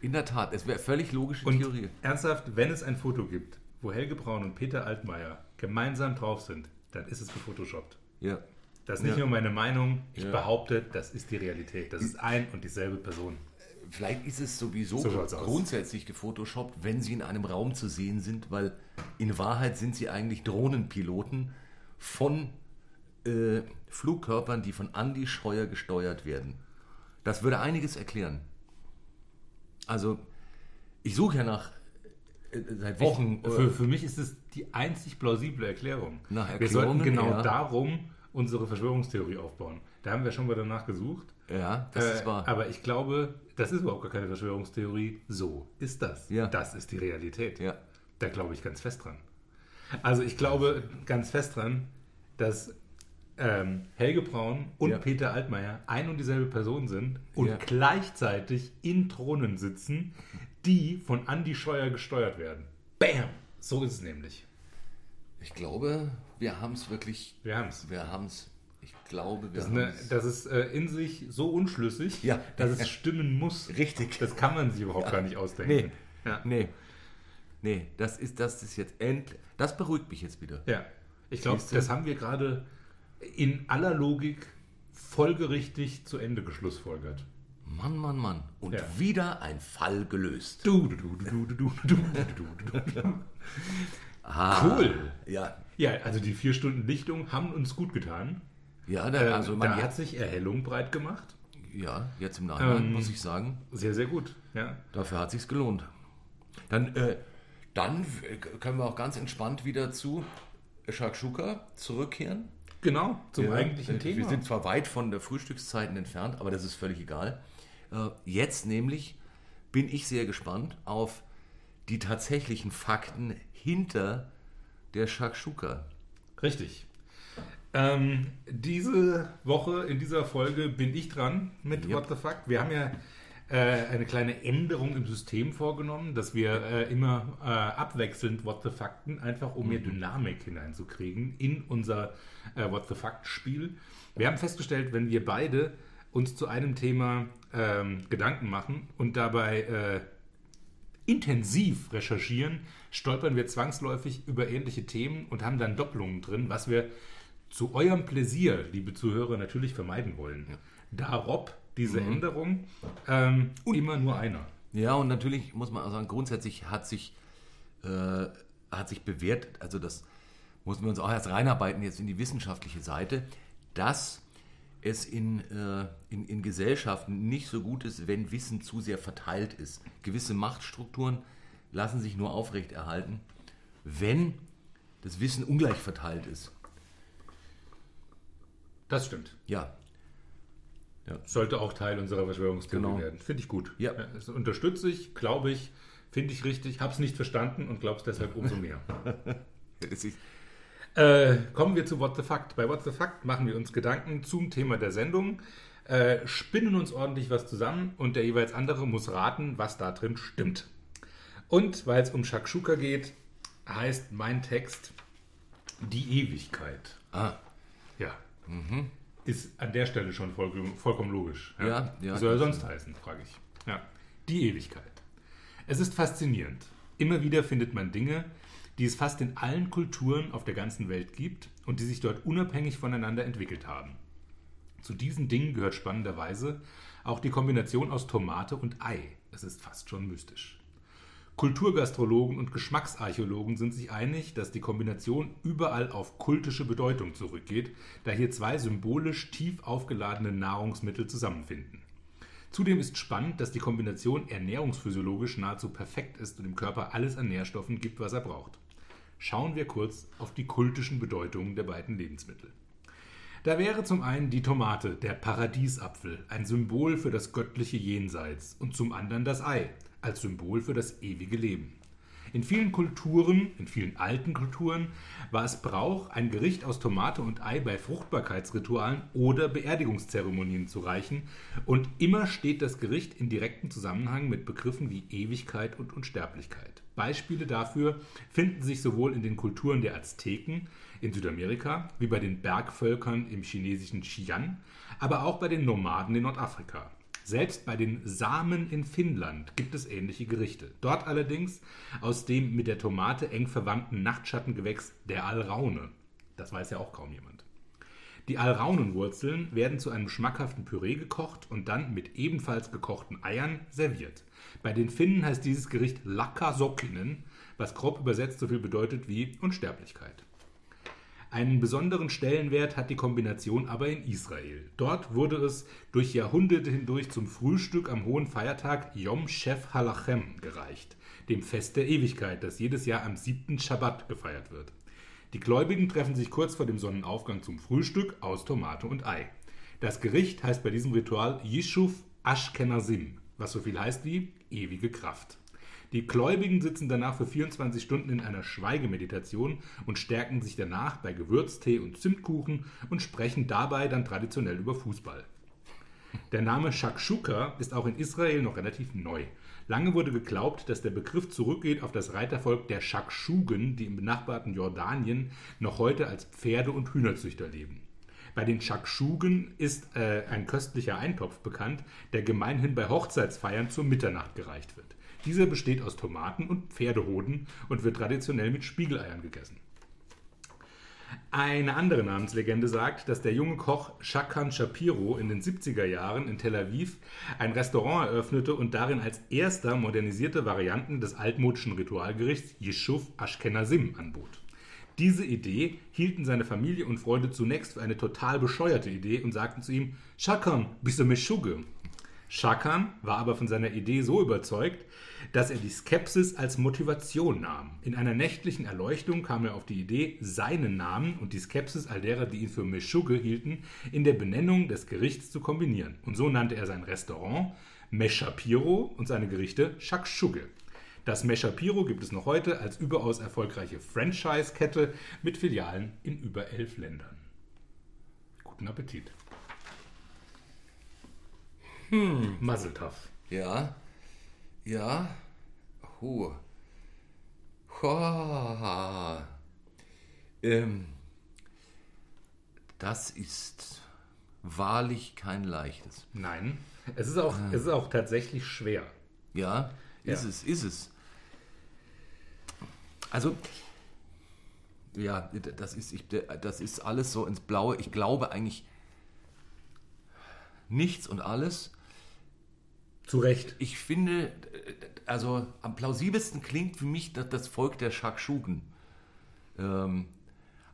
In der Tat, es wäre völlig logische Und Theorie. ernsthaft, wenn es ein Foto gibt, wo Helge Braun und Peter Altmaier gemeinsam drauf sind, dann ist es gefotoshoppt. Ja. Das ist nicht Ja. nur meine Meinung, ich Ja. behaupte, das ist die Realität. Das ist ein und dieselbe Person. Vielleicht ist es sowieso So schaut's aus. grundsätzlich gefotoshoppt, wenn sie in einem Raum zu sehen sind, weil in Wahrheit sind sie eigentlich Drohnenpiloten von äh, Flugkörpern, die von Andy Scheuer gesteuert werden. Das würde einiges erklären. Also, ich suche ja nach seit Wochen. Ich, für, für mich ist es die einzig plausible Erklärung. Nach wir sollten Erklärungen, genau ja. darum unsere Verschwörungstheorie aufbauen. Da haben wir schon mal danach gesucht. äh, ja, das Äh, ist wahr. Aber ich glaube, das ist überhaupt gar keine Verschwörungstheorie. So ist das. Ja. Das ist die Realität. Ja. Da glaube ich ganz fest dran. Also ich glaube ganz fest dran, dass ähm, Helge Braun und Ja. Peter Altmaier ein und dieselbe Person sind und Ja. gleichzeitig in Thronen sitzen, die von Andy Scheuer gesteuert werden. Bam! So ist es nämlich. Ich glaube, wir haben es wirklich. Wir haben es. Wir haben es. Ich glaube, wir Das, ist haben es. das ist äh, in sich so unschlüssig, Ja. dass es stimmen muss. Richtig. Das kann man sich überhaupt gar nicht ausdenken. Nee. Ja. Nee. Nee, das ist, das ist jetzt endlich. Das beruhigt mich jetzt wieder. Ja, ich glaube, das haben wir gerade in aller Logik folgerichtig zu Ende geschlussfolgert. Mann, Mann, Mann. Und Ja. wieder ein Fall gelöst. Du, du, du, du, du, du, du, du, du, du. Ah, Cool. Ja. Ja, also die vier Stunden Lichtung haben uns gut getan. Ja, Äh, da, also man da hat sich Erhellung breit gemacht. ja, jetzt im Nachhinein Ähm, muss ich sagen, Sehr, sehr gut. Ja. dafür hat sich's gelohnt. Dann, äh, dann äh, können wir auch ganz entspannt wieder zu Shakshuka zurückkehren. Genau, zum Ja, eigentlichen äh, Thema. Wir sind zwar weit von der Frühstückszeiten entfernt, aber das ist völlig egal. Äh, Jetzt nämlich bin ich sehr gespannt auf die tatsächlichen Fakten hinter der Shakshuka. Richtig. Ähm, diese Woche, in dieser Folge, bin ich dran mit Yep. What the Fuck. Wir haben ja äh, eine kleine Änderung im System vorgenommen, dass wir äh, immer äh, abwechselnd What the Fakten, einfach um mehr Dynamik hineinzukriegen in unser äh, What the Fact-Spiel. Wir haben festgestellt, wenn wir beide uns zu einem Thema ähm, Gedanken machen und dabei äh, intensiv recherchieren, stolpern wir zwangsläufig über ähnliche Themen und haben dann Doppelungen drin, was wir zu eurem Pläsier, liebe Zuhörer, natürlich vermeiden wollen. Darob diese Änderung ähm, immer nur einer. Ja, und natürlich muss man auch sagen, grundsätzlich hat sich, äh, hat sich bewährt, also das mussten wir uns auch erst reinarbeiten jetzt in die wissenschaftliche Seite, dass es in, äh, in, in Gesellschaften nicht so gut ist, wenn Wissen zu sehr verteilt ist. Gewisse Machtstrukturen lassen sich nur aufrechterhalten, wenn das Wissen ungleich verteilt ist. Das stimmt. Ja, Sollte auch Teil unserer Verschwörungstheorie Genau. werden. Finde ich gut. Ja. Das unterstütze ich, glaube ich, finde ich richtig, habe es nicht verstanden und glaube es deshalb umso mehr. <laughs> Äh, kommen wir zu What the Fact. Bei What the Fact machen wir uns Gedanken zum Thema der Sendung, äh, spinnen uns ordentlich was zusammen und der jeweils andere muss raten, was da drin stimmt. Und weil es um Shakshuka geht, heißt mein Text die Ewigkeit. ah, Ja. Ist an der Stelle schon voll, vollkommen logisch. Ja, ja. Wie soll er sonst heißen, frage ich. Ja. Die Ewigkeit. Es ist faszinierend. Immer wieder findet man Dinge, die es fast in allen Kulturen auf der ganzen Welt gibt und die sich dort unabhängig voneinander entwickelt haben. Zu diesen Dingen gehört spannenderweise auch die Kombination aus Tomate und Ei. Es ist fast schon mystisch. Kulturgastrologen und Geschmacksarchäologen sind sich einig, dass die Kombination überall auf kultische Bedeutung zurückgeht, da hier zwei symbolisch tief aufgeladene Nahrungsmittel zusammenfinden. Zudem ist spannend, dass die Kombination ernährungsphysiologisch nahezu perfekt ist und dem Körper alles an Nährstoffen gibt, was er braucht. Schauen wir kurz auf die kultischen Bedeutungen der beiden Lebensmittel. Da wäre zum einen die Tomate, der Paradiesapfel, ein Symbol für das göttliche Jenseits, und zum anderen das Ei, als Symbol für das ewige Leben. In vielen Kulturen, in vielen alten Kulturen, war es Brauch, ein Gericht aus Tomate und Ei bei Fruchtbarkeitsritualen oder Beerdigungszeremonien zu reichen, und immer steht das Gericht in direktem Zusammenhang mit Begriffen wie Ewigkeit und Unsterblichkeit. Beispiele dafür finden sich sowohl in den Kulturen der Azteken in Südamerika wie bei den Bergvölkern im chinesischen Xi'an, aber auch bei den Nomaden in Nordafrika. Selbst bei den Samen in Finnland gibt es ähnliche Gerichte. Dort allerdings aus dem mit der Tomate eng verwandten Nachtschattengewächs der Alraune. Das weiß ja auch kaum jemand. Die Alraunenwurzeln werden zu einem schmackhaften Püree gekocht und dann mit ebenfalls gekochten Eiern serviert. Bei den Finnen heißt dieses Gericht Lakasokinen, was grob übersetzt so viel bedeutet wie Unsterblichkeit. Einen besonderen Stellenwert hat die Kombination aber in Israel. Dort wurde es durch Jahrhunderte hindurch zum Frühstück am hohen Feiertag Yom Shev Halachem gereicht, dem Fest der Ewigkeit, das jedes Jahr am siebten Schabbat gefeiert wird. Die Gläubigen treffen sich kurz vor dem Sonnenaufgang zum Frühstück aus Tomate und Ei. Das Gericht heißt bei diesem Ritual Yishuv Ashkenazim, was so viel heißt wie ewige Kraft. Die Gläubigen sitzen danach für 24 Stunden in einer Schweigemeditation und stärken sich danach bei Gewürztee und Zimtkuchen und sprechen dabei dann traditionell über Fußball. Der Name Shakshuka ist auch in Israel noch relativ neu. Lange wurde geglaubt, dass der Begriff zurückgeht auf das Reitervolk der Shakshugen, die im benachbarten Jordanien noch heute als Pferde- und Hühnerzüchter leben. Bei den Shakshugen ist äh, ein köstlicher Eintopf bekannt, der gemeinhin bei Hochzeitsfeiern zur Mitternacht gereicht wird. Dieser besteht aus Tomaten und Pferdehoden und wird traditionell mit Spiegeleiern gegessen. Eine andere Namenslegende sagt, dass der junge Koch Shakan Shapiro in den 70er Jahren in Tel Aviv ein Restaurant eröffnete und darin als erster modernisierte Varianten des altmodischen Ritualgerichts Yeshuv Ashkenazim anbot. Diese Idee hielten seine Familie und Freunde zunächst für eine total bescheuerte Idee und sagten zu ihm: Shakan, bist du Meshuge? Shakan war aber von seiner Idee so überzeugt, dass er die Skepsis als Motivation nahm. In einer nächtlichen Erleuchtung kam er auf die Idee, seinen Namen und die Skepsis all derer, die ihn für Meshuggah hielten, in der Benennung des Gerichts zu kombinieren. Und so nannte er sein Restaurant Meshapiro und seine Gerichte Shakshuge. Das Meshapiro gibt es noch heute als überaus erfolgreiche Franchise-Kette mit Filialen in über elf Ländern. Guten Appetit. Hm. Mazeltov. Ja. Ja. Huh. Hoa. Ähm, das ist wahrlich kein leichtes. Nein. Es ist auch, es ist auch tatsächlich schwer. Ja, ist Ja. es, ist es. Also, ja, das ist, ich, das ist alles so ins Blaue. Ich glaube eigentlich nichts und alles. Zu Recht. Ich finde, also am plausibelsten klingt für mich das, das Volk der Shakshugen. Ähm,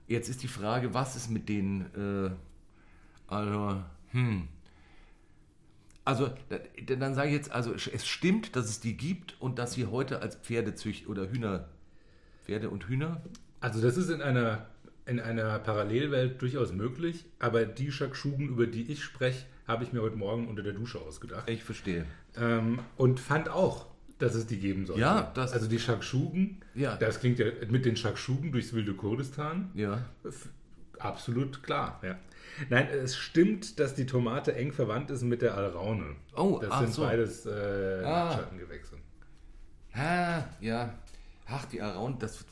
jetzt ist die Frage, was ist mit denen? Äh, also, hm. Also, da- dann sage ich jetzt, also es stimmt, dass es die gibt und dass sie heute als Pferdezücht oder Hühner, Pferde und Hühner, Also das ist in einer, in einer Parallelwelt durchaus möglich, aber die Shakshugen, über die ich spreche, habe ich mir heute Morgen unter der Dusche ausgedacht. ich verstehe. Ähm, und fand auch, dass es die geben soll. Ja, das- Also die Shakshugen, Ja. das klingt ja mit den Shakshugen durchs wilde Kurdistan. Ja. Absolut klar, ja. Nein, es stimmt, dass die Tomate eng verwandt ist mit der Alraune. Oh, das sind so. beides äh, Ah. Nachtschattengewächse. Ah, ja. Ach, die Around, das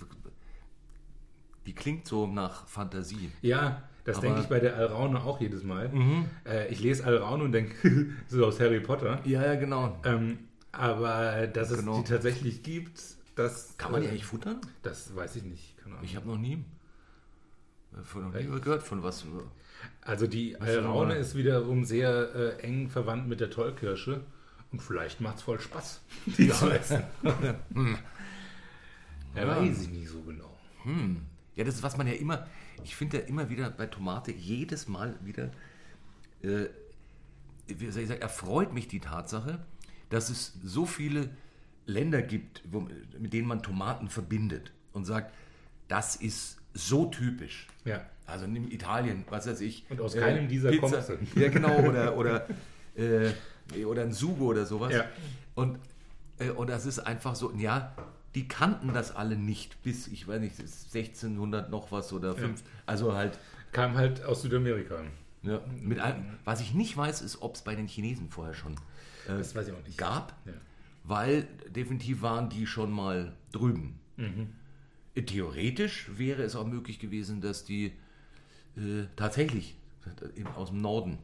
die klingt so nach Fantasie. Ja, das denke ich bei der Alraune auch jedes Mal. Mhm. Äh, ich lese Alraune und denke, <laughs> das ist aus Harry Potter. Ja, ja, genau. Ähm, aber dass es Genau. die tatsächlich gibt, das Kann man die äh, eigentlich futtern? Das weiß ich nicht. Ich habe noch nie äh, von noch nie gehört von was. Also die Alraune ist wiederum sehr äh, eng verwandt mit der Tollkirsche. Und vielleicht macht es voll Spaß, <laughs> die zu essen. <laughs> ja, weiß ich nicht so genau. Ja, das ist, was man ja immer, ich finde ja immer wieder bei Tomate, jedes Mal wieder, äh, wie soll ich sagen, erfreut mich die Tatsache, dass es so viele Länder gibt, wo, mit denen man Tomaten verbindet und sagt, das ist so typisch. Ja. Also nimm Italien, was weiß ich. Und aus keinem dieser kommst du. <laughs> Ja, genau, oder, oder, äh, oder ein Sugo oder sowas. Ja. Und, äh, und das ist einfach so, ja, die kannten das alle nicht bis, ich weiß nicht, 1600 noch was oder 5. Also halt, Kam halt aus Südamerika. ja, mit einem, was ich nicht weiß, ist, ob es bei den Chinesen vorher schon äh, Das weiß ich auch nicht. gab, Ja. weil definitiv waren die schon mal drüben. Mhm. Äh, Theoretisch wäre es auch möglich gewesen, dass die äh, tatsächlich aus dem Norden,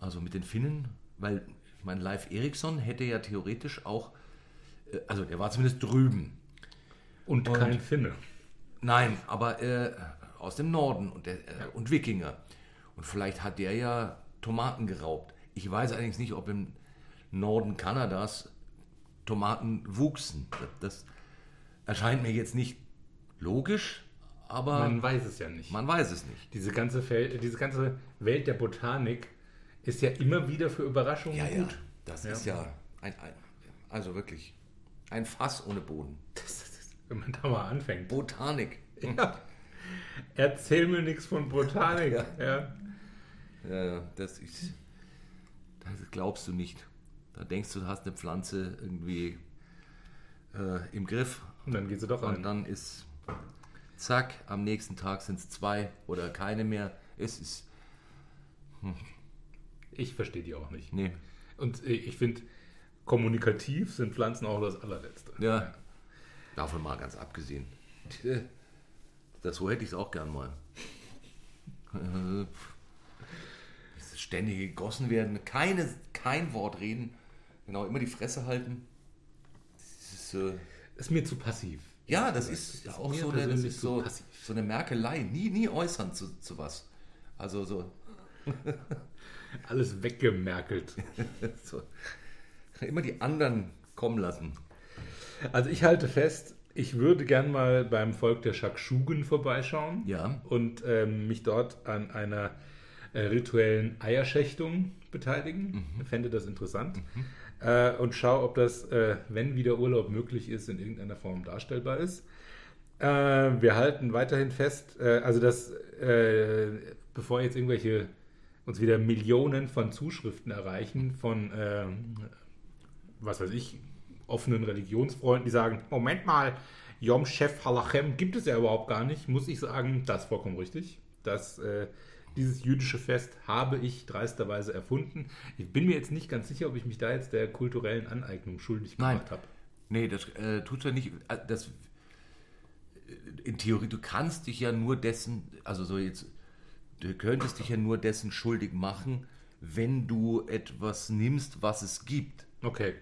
also mit den Finnen, weil ich meine, Leif Erikson hätte ja theoretisch auch, also er war zumindest drüben. Und, Und- kein Finne. Nein, aber äh, aus dem Norden und, der, äh, und Wikinger. Und vielleicht hat der ja Tomaten geraubt. Ich weiß allerdings nicht, ob im Norden Kanadas Tomaten wuchsen. Das, erscheint mir jetzt nicht logisch, aber Man man, weiß es ja nicht. weiß es nicht. Diese ganze, Fel diese ganze Welt der Botanik ist ja immer wieder für Überraschungen Ja, ja, gut. das Ja. ist ja ein, ein, also wirklich ein Fass ohne Boden. Das ist, wenn man da mal anfängt. Botanik. Ja. Erzähl mir nichts von Botanik. Ja. Ja. Ja, ja, das ist. Das glaubst du nicht. Da denkst du, du hast eine Pflanze irgendwie äh, im Griff Und dann geht sie doch und an. dann ist zack, am nächsten Tag sind es zwei oder keine mehr. Es ist. Ich verstehe die auch nicht. Nee. Und äh, ich finde, kommunikativ sind Pflanzen auch das allerletzte. Ja. Davon mal ganz abgesehen. <laughs> Das so hätte ich es auch gern mal. <laughs> Dieses Ständige gegossen werden, keine, kein Wort reden, genau, immer die Fresse halten. Das ist, äh, Ist mir zu passiv. ja, das ist ist auch so eine, das ist zu so, so eine Merkelei. Nie, nie äußern zu, zu was. Also so, Alles weggemerkelt. <laughs> so. Immer die anderen kommen lassen. Also ich halte fest, ich würde gern mal beim Volk der Shakshugen vorbeischauen Ja. und ähm, mich dort an einer äh, rituellen Eierschächtung beteiligen. Fände das interessant. Äh, und schau, ob das, äh, wenn wieder Urlaub möglich ist, in irgendeiner Form darstellbar ist. Äh, wir halten weiterhin fest, äh, also dass, bevor jetzt irgendwelche uns wieder Millionen von Zuschriften erreichen von, äh, was weiß ich, offenen Religionsfreunden, die sagen, Moment mal, Yom Chef Halachem gibt es ja überhaupt gar nicht, muss ich sagen, das ist vollkommen richtig. Das, äh, dieses jüdische Fest habe ich dreisterweise erfunden. Ich bin mir jetzt nicht ganz sicher, ob ich mich da jetzt der kulturellen Aneignung schuldig gemacht habe. Nee, das äh, tut ja nicht. äh, Das, äh, in Theorie, du kannst dich ja nur dessen, also so jetzt, du könntest dich ja nur dessen schuldig machen, wenn du etwas nimmst, was es gibt. Okay,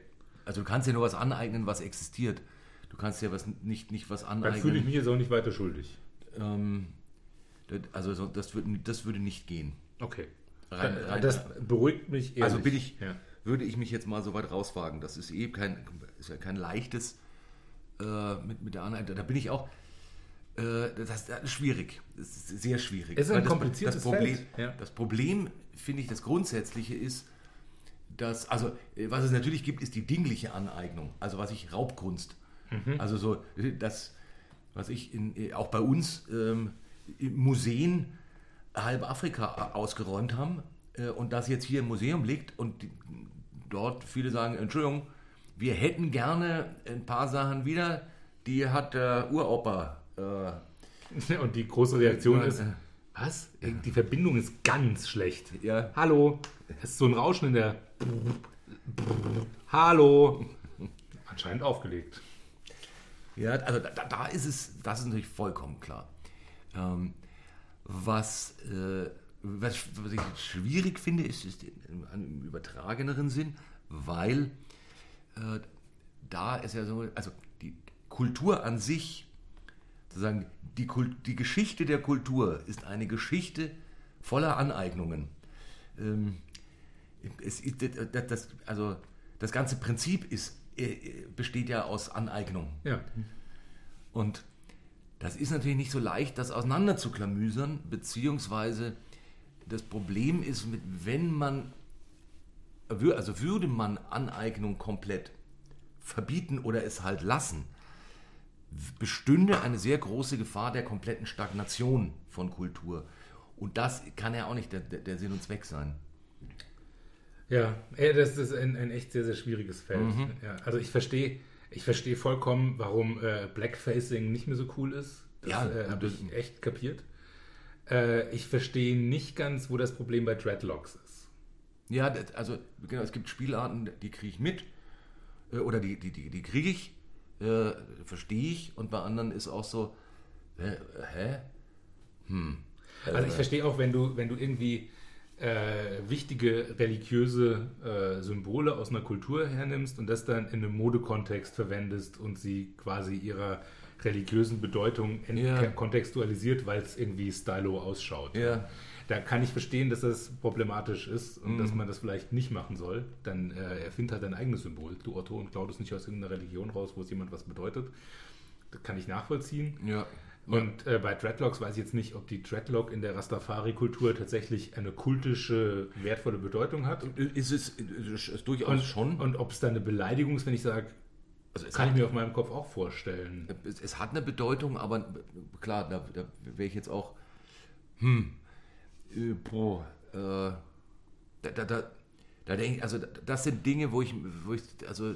Also du kannst ja nur was aneignen, was existiert. Du kannst ja was nicht, nicht was dann fühle ich aneignen. mich jetzt auch nicht weiter schuldig. Ähm, das- also so, das, würde, das würde nicht gehen. Okay. Rein- rein- das beruhigt mich ehrlich. Also bin ich, Ja. würde ich mich jetzt mal so weit rauswagen. Das ist eh kein, ist ja kein leichtes äh, mit, mit der Anleitung. Da bin ich auch. Äh, das, ist schwierig. Das ist sehr schwierig. Es ist ein das, kompliziertes das Problem, Feld, ja. Das Problem, finde ich, das Grundsätzliche ist, dass, also, äh, was es natürlich gibt, ist die dingliche Aneignung. Also, was ich Raubkunst. Mhm. Also, so, äh, das, was ich in, äh, auch bei uns ähm, in Museen halb Afrika ausgeräumt haben äh, und das jetzt hier im Museum liegt und die, dort viele sagen, Entschuldigung, wir hätten gerne ein paar Sachen wieder, die hat der Uropa. Äh, <laughs> Und die große Reaktion ist, äh, was? Die Verbindung ist ganz schlecht. Ja. Hallo? Es ist so ein Rauschen in der... Hallo? Anscheinend aufgelegt. Ja, also da, da ist es, das ist natürlich vollkommen klar. Ähm, was, äh, was, was ich schwierig finde, ist, ist im, im übertrageneren Sinn, weil äh, da ist ja so, also die Kultur an sich, sozusagen die, Kult, die Geschichte der Kultur ist eine Geschichte voller Aneignungen. Ähm, es, das, also das ganze Prinzip ist, äh, besteht ja aus Aneignung. Ja. Und das ist natürlich nicht so leicht, das auseinander zu klamüsern, beziehungsweise das Problem ist, wenn man, also würde man Aneignung komplett verbieten oder es halt lassen, bestünde eine sehr große Gefahr der kompletten Stagnation von Kultur. Und das kann ja auch nicht der, der Sinn und Zweck sein. Ja, das ist ein, ein echt sehr, sehr schwieriges Feld. Mhm. Ja, also ich verstehe ich verstehe vollkommen, warum äh, Blackfacing nicht mehr so cool ist. Das Ja, äh, habe ich echt kapiert. Äh, ich verstehe nicht ganz, wo das Problem bei Dreadlocks ist. Ja, das, also genau, es gibt Spielarten, die kriege ich mit äh, oder die, die, die, die kriege ich, äh, verstehe ich und bei anderen ist auch so, äh, hä? Also ich verstehe auch, wenn du, wenn du irgendwie äh, wichtige religiöse äh, Symbole aus einer Kultur hernimmst und das dann in einem Modekontext verwendest und sie quasi ihrer religiösen Bedeutung Ja. kontextualisiert, weil es irgendwie stylo ausschaut. Ja. Da kann ich verstehen, dass das problematisch ist und dass man das vielleicht nicht machen soll. Dann äh, erfind halt dein eigenes Symbol. Du Otto und Claudius nicht aus irgendeiner Religion raus, wo es jemand was bedeutet. Das kann ich nachvollziehen. Ja. Und äh, bei Dreadlocks weiß ich jetzt nicht, ob die Dreadlock in der Rastafari-Kultur tatsächlich eine kultische, wertvolle Bedeutung hat. Ist es ist, ist durchaus Und, schon. und ob es da eine Beleidigung ist, wenn ich sage, also es, kann hat, ich mir auf meinem Kopf auch vorstellen. es, es hat eine Bedeutung, aber klar, da, da wäre ich jetzt auch, hm, boah, äh, da, da, da, da denke ich, also das sind Dinge, wo ich, wo ich also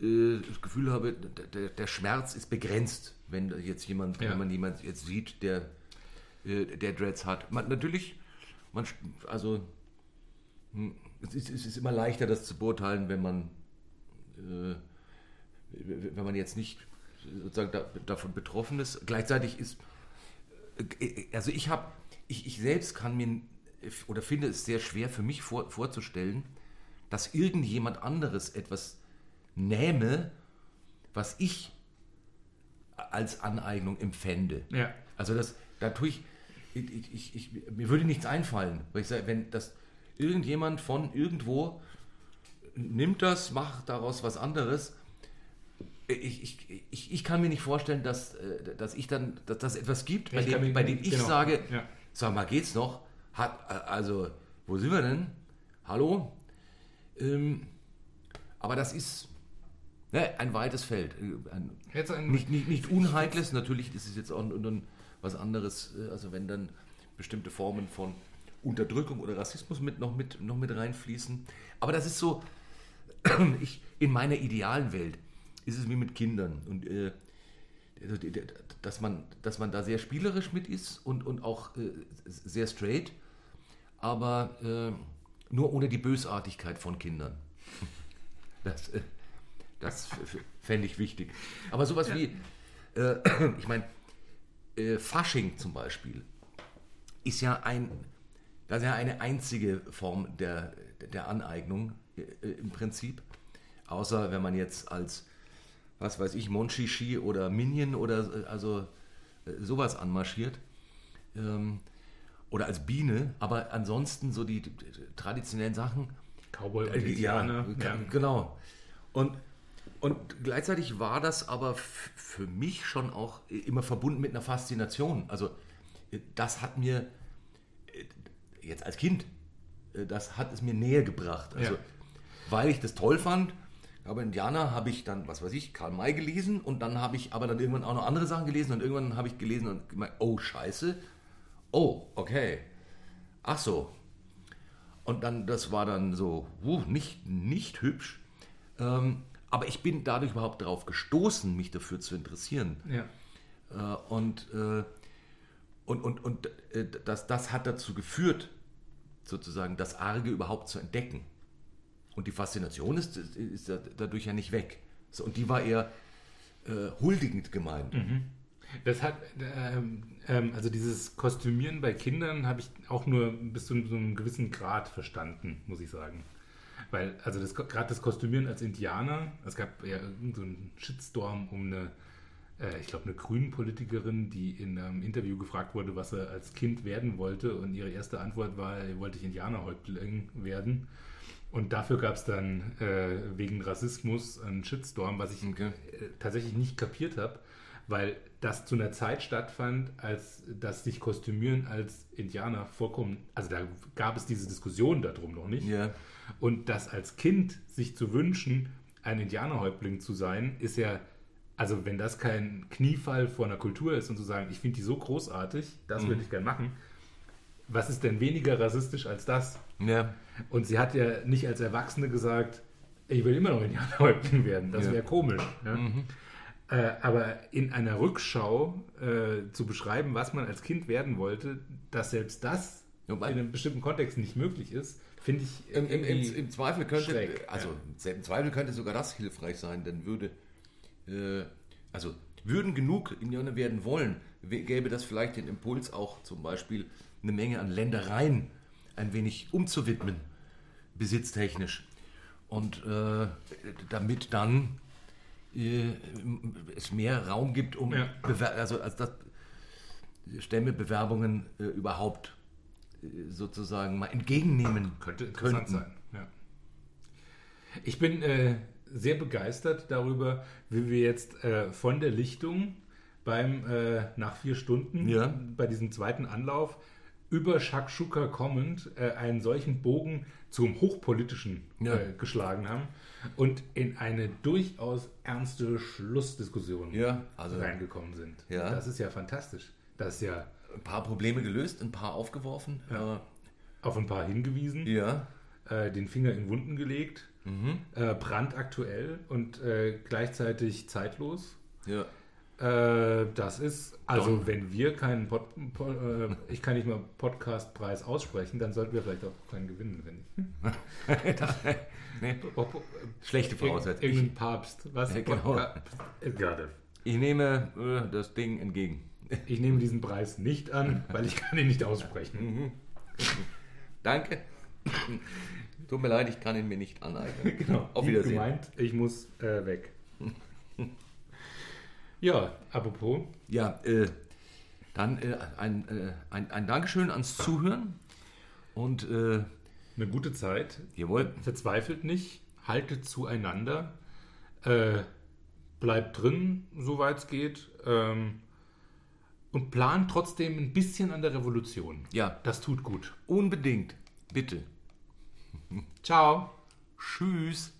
äh, das Gefühl habe, der, der Schmerz ist begrenzt, wenn jetzt jemand, Ja. wenn man jemand jetzt sieht, der, äh, der Dreads hat. Man, natürlich, man, also hm, es ist, es ist immer leichter, das zu beurteilen, wenn man äh, wenn man jetzt nicht sozusagen da, davon betroffen ist. Gleichzeitig ist, äh, also ich habe, ich, ich selbst kann mir oder finde es sehr schwer für mich vor, vorzustellen, dass irgendjemand anderes etwas nähme, was ich als Aneignung empfände. Ja. Also das, da tue ich, ich, ich, ich, mir würde nichts einfallen, weil ich sage, wenn das irgendjemand von irgendwo nimmt das, macht daraus was anderes, ich, ich, ich, kann mir nicht vorstellen, dass, äh, dass ich dann, dass das etwas gibt, bei dem, bei dem ich genau, sage, ja. Sag mal, geht's noch? Hat, äh, also, wo sind wir denn? Hallo? Ähm, aber das ist ne, ein weites Feld. äh, Ein, ein, nicht, nicht, nicht unheikles, natürlich ist es jetzt auch was anderes, äh, also wenn dann bestimmte Formen von Unterdrückung oder Rassismus mit, noch, mit, noch mit reinfließen. Aber das ist so, <clears throat> ich, in meiner idealen Welt ist es wie mit Kindern. Und äh, also, dass, man, dass man da sehr spielerisch mit ist und, und auch äh, sehr straight, aber äh, nur ohne die Bösartigkeit von Kindern. <laughs> Das, äh, das fände ich wichtig. Aber sowas wie, äh, <clears throat> ich meine, äh, Fasching zum Beispiel ist ja ein, das ist ja eine einzige Form der, der Aneignung äh, im Prinzip. Außer wenn man jetzt als, was weiß ich, Monchichi oder Minion oder äh, also äh, sowas anmarschiert. Ähm, oder als Biene, aber ansonsten so die, traditionellen Sachen, Cowboy und äh, ja, ja, genau. Und, und gleichzeitig war das aber für mich schon auch immer verbunden mit einer Faszination. Also äh, das hat mir äh, jetzt als Kind, äh, das hat es mir näher gebracht. Also, Ja. Weil ich das toll fand. Aber Indianer habe ich dann, was weiß ich, Karl May gelesen und dann habe ich aber dann irgendwann auch noch andere Sachen gelesen und irgendwann habe ich gelesen und gemeint, oh scheiße, oh, okay, ach so, und dann, das war dann so, uh, nicht, nicht hübsch. Ähm, aber ich bin dadurch überhaupt darauf gestoßen, mich dafür zu interessieren. Ja. Äh, und, äh, und, und, und äh, das, das hat dazu geführt, sozusagen das Arge überhaupt zu entdecken. Und die Faszination ist, ist da- dadurch ja nicht weg. So, und die war eher äh, huldigend gemeint. Das hat, ähm, ähm, also dieses Kostümieren bei Kindern habe ich auch nur bis zu einem gewissen Grad verstanden, muss ich sagen. Weil, also das, gerade das Kostümieren als Indianer, es gab ja irgendeinen so einen Shitstorm um eine, äh, ich glaube, eine Grünen-Politikerin, die in einem Interview gefragt wurde, was er als Kind werden wollte. Und ihre erste Antwort war, wollte ich Indianerhäuptling werden. Und dafür gab es dann äh, wegen Rassismus einen Shitstorm, was ich Okay. äh, tatsächlich nicht kapiert habe, weil das zu einer Zeit stattfand, als das sich Kostümieren als Indianer vollkommen, also da gab es diese Diskussion darum noch nicht. Ja. Und das als Kind sich zu wünschen, ein Indianerhäuptling zu sein, ist ja, also wenn das kein Kniefall vor einer Kultur ist und zu sagen, ich finde die so großartig, das würde ich gern machen, was ist denn weniger rassistisch als das? Ja. Und sie hat ja nicht als Erwachsene gesagt, ich will immer noch Indianerhäuptling werden. Das Ja. wäre komisch. Ja? Äh, aber in einer Rückschau äh, zu beschreiben, was man als Kind werden wollte, dass selbst das Wobei- in einem bestimmten Kontext nicht möglich ist, finde ich Im, im, im, irgendwie Im Zweifel könnte, schräg, also ja. im Zweifel könnte sogar das hilfreich sein, denn würde, äh, also würden genug Indianer werden wollen, gäbe das vielleicht den Impuls auch zum Beispiel eine Menge an Ländereien ein wenig umzuwidmen, besitztechnisch. Und äh, damit dann äh, es mehr Raum gibt, um Ja. Also als das Stämmebewerbungen äh, überhaupt äh, sozusagen mal entgegennehmen Könnte interessant könnten. sein. Ja. Ich bin äh, sehr begeistert darüber, wie wir jetzt äh, von der Lichtung beim nach vier Stunden Ja. bei diesem zweiten Anlauf über Shakshuka kommend äh, einen solchen Bogen zum Hochpolitischen Ja. äh, geschlagen haben und in eine durchaus ernste Schlussdiskussion Ja, also reingekommen sind. Ja. Das ist ja fantastisch. Das ist ja ein paar Probleme gelöst, ein paar aufgeworfen. Ja. auf ein paar hingewiesen. Äh, ja. äh, den Finger in Wunden gelegt, Mhm. äh, brandaktuell und äh, gleichzeitig zeitlos. ja. Äh, das ist, also Don. wenn wir keinen Pod, Pod, äh, ich kann nicht mal Podcastpreis aussprechen, dann sollten wir vielleicht auch keinen gewinnen, wenn ich. <laughs> nee, schlechte Voraussetzung. Ich, Irgendein Papst, was? Ja, genau. Äh, Gerade. ich nehme äh, das Ding entgegen. Ich nehme diesen Preis nicht an, weil ich kann ihn nicht aussprechen. Danke. Tut mir leid, ich kann ihn mir nicht aneignen. Genau. Auf Wiedersehen. Gemeint, ich muss äh, weg. <laughs> ja, apropos, Ja, äh, dann äh, ein, äh, ein, ein Dankeschön ans Zuhören. Und äh, eine gute Zeit. jawohl, Verzweifelt nicht, haltet zueinander, äh, bleibt drin, soweit es geht, ähm, und plant trotzdem ein bisschen an der Revolution. ja, Das tut gut. unbedingt. Bitte. Ciao. Tschüss.